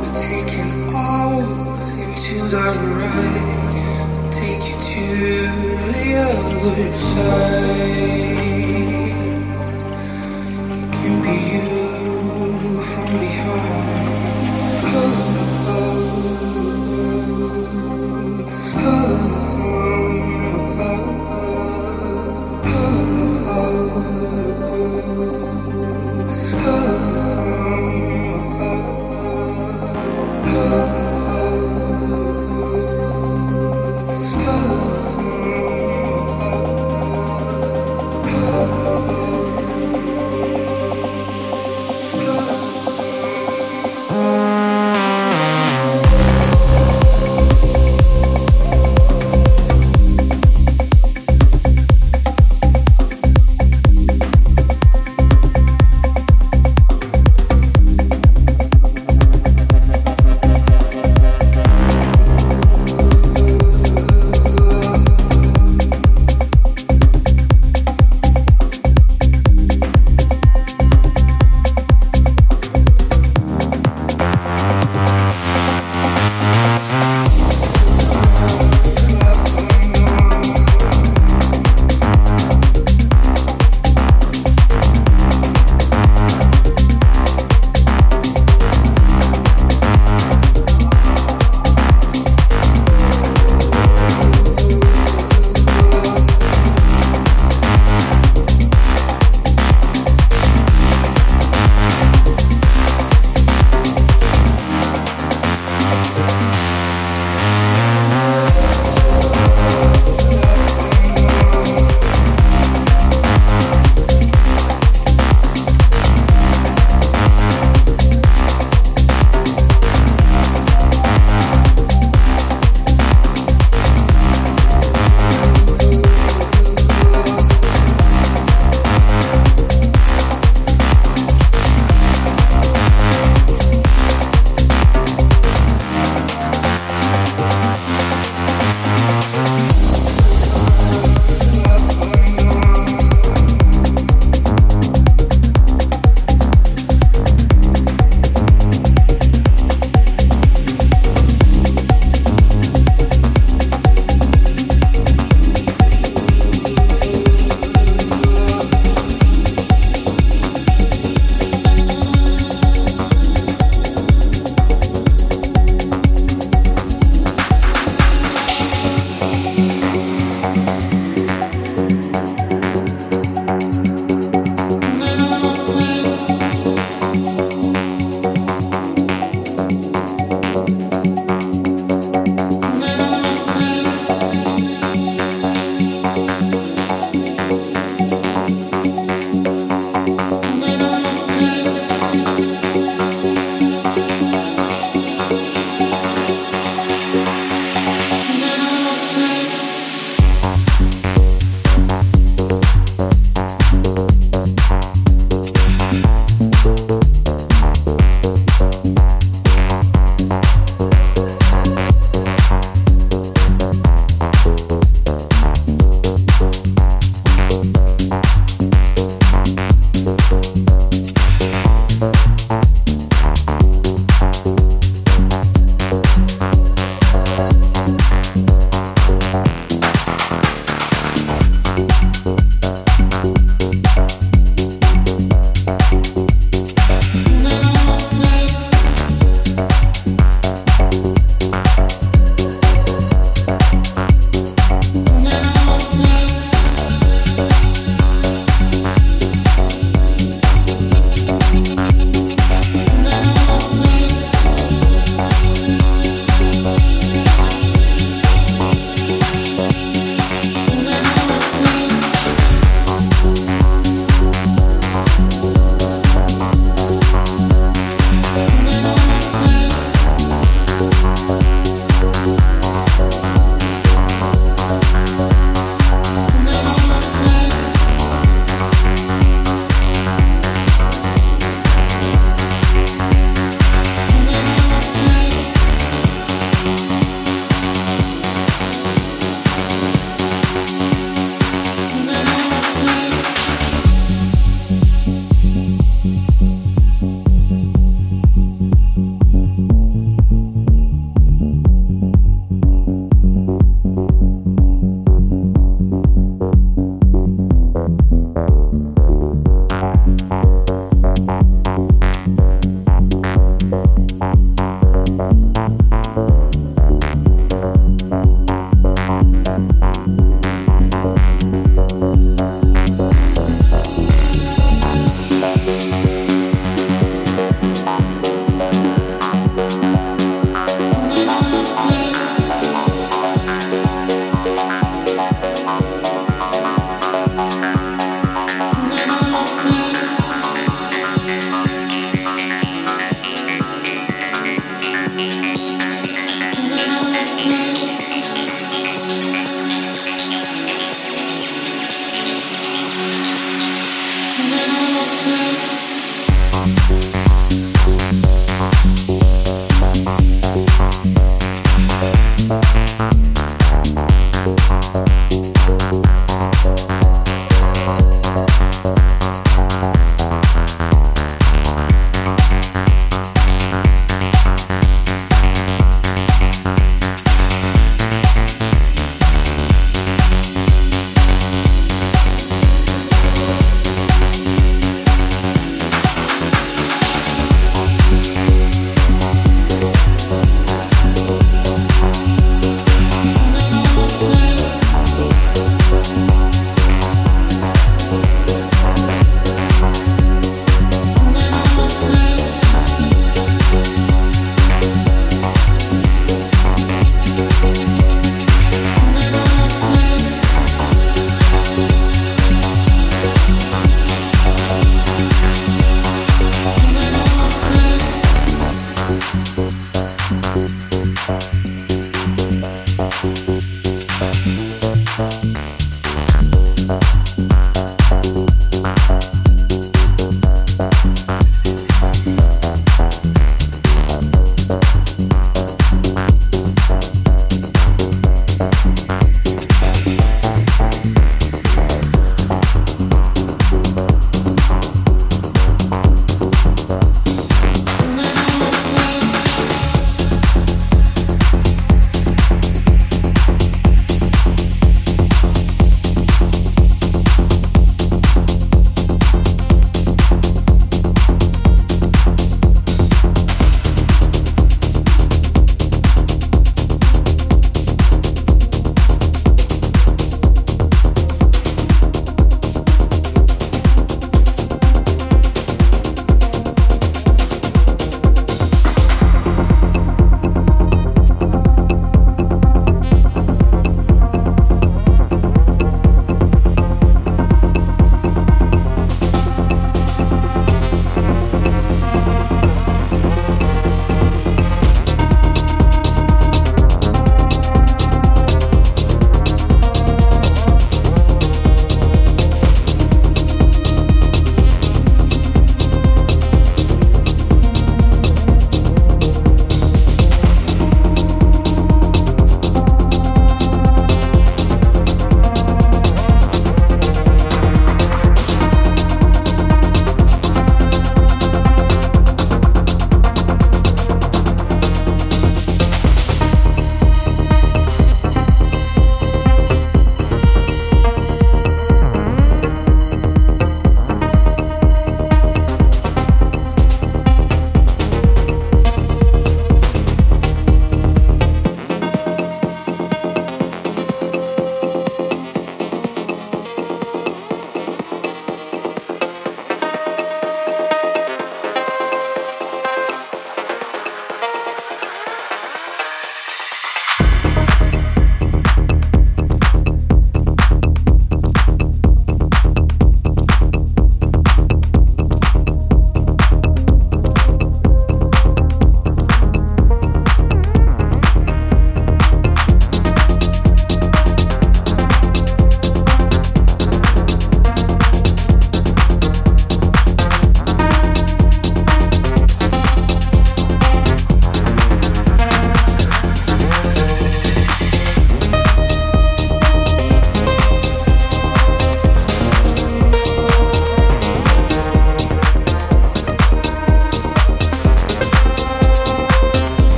We're taking all into the right. I'll take you to the other side.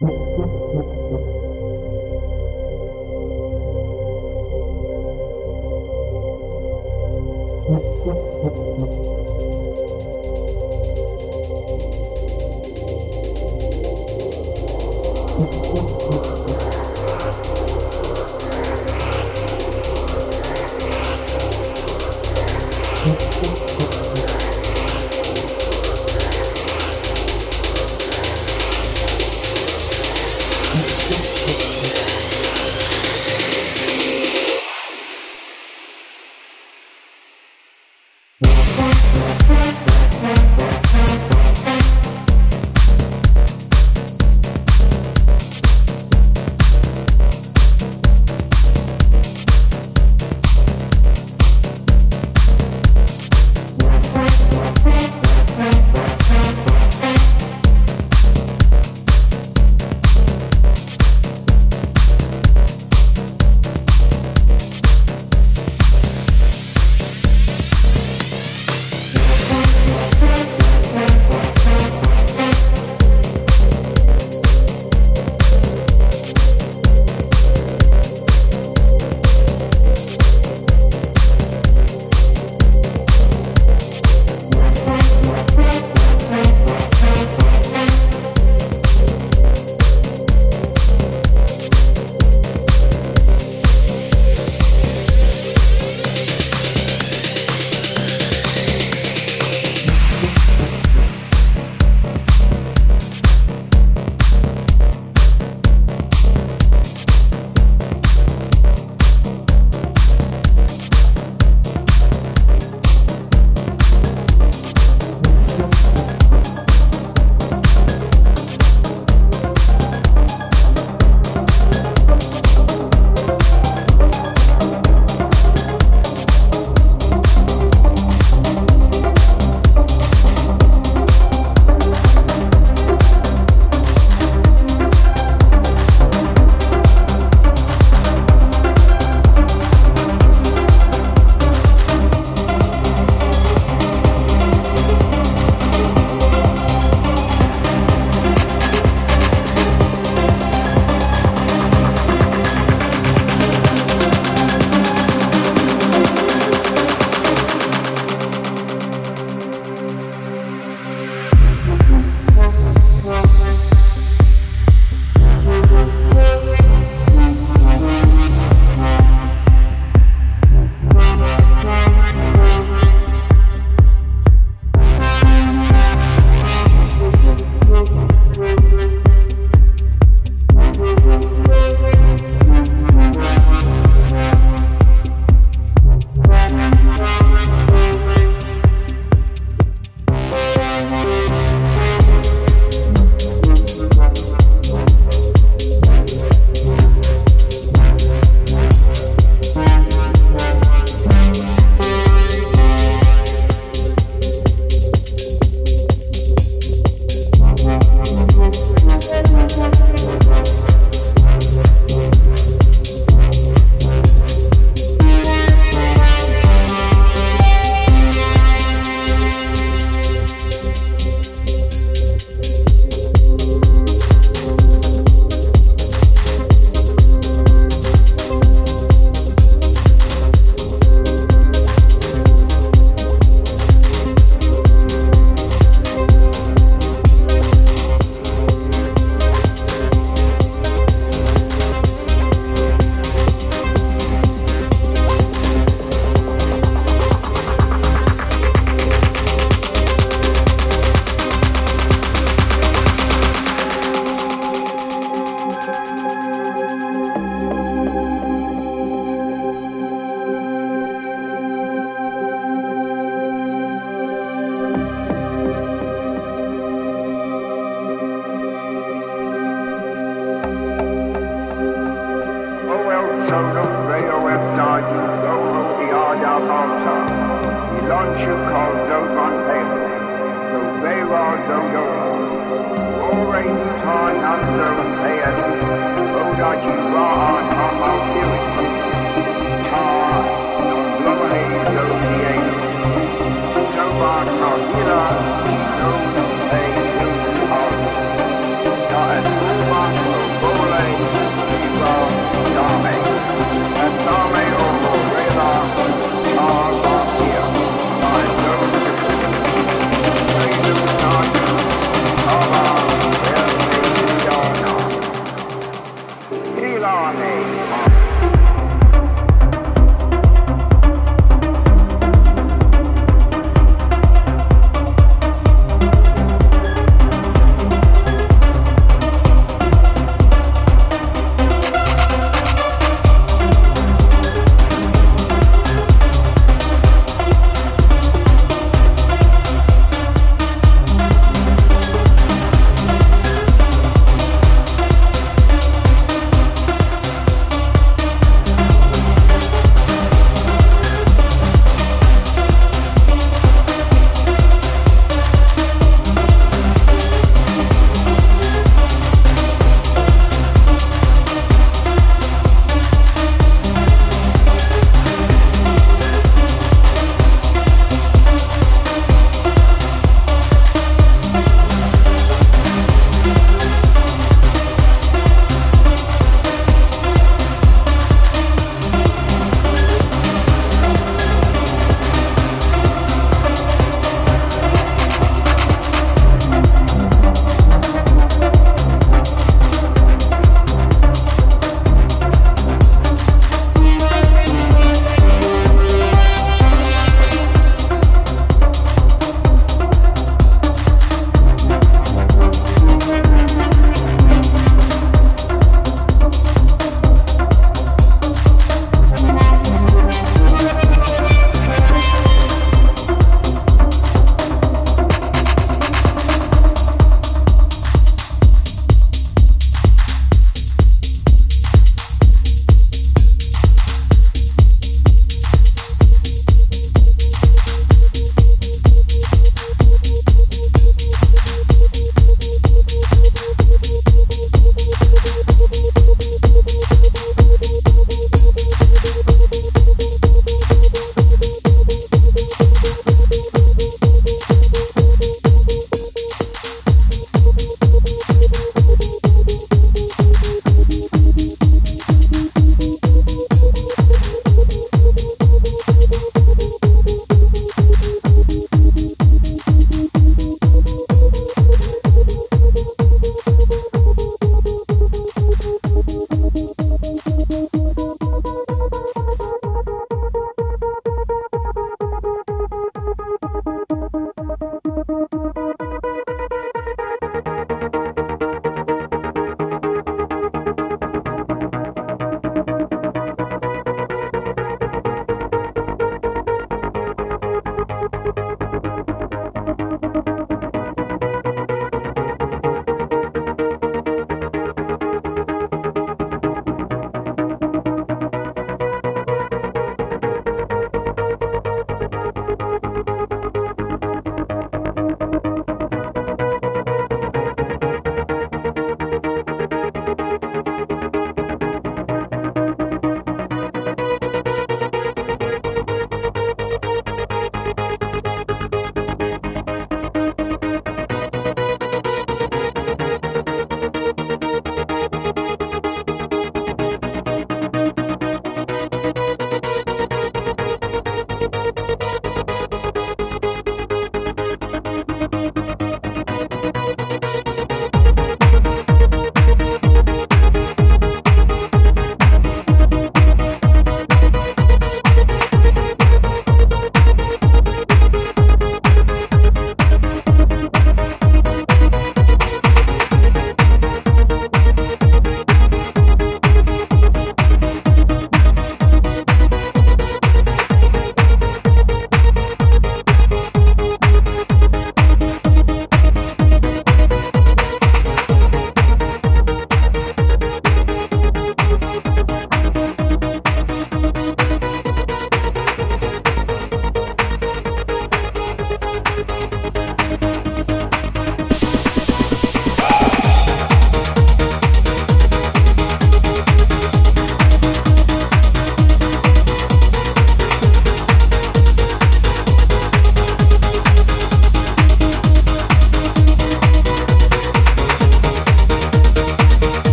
you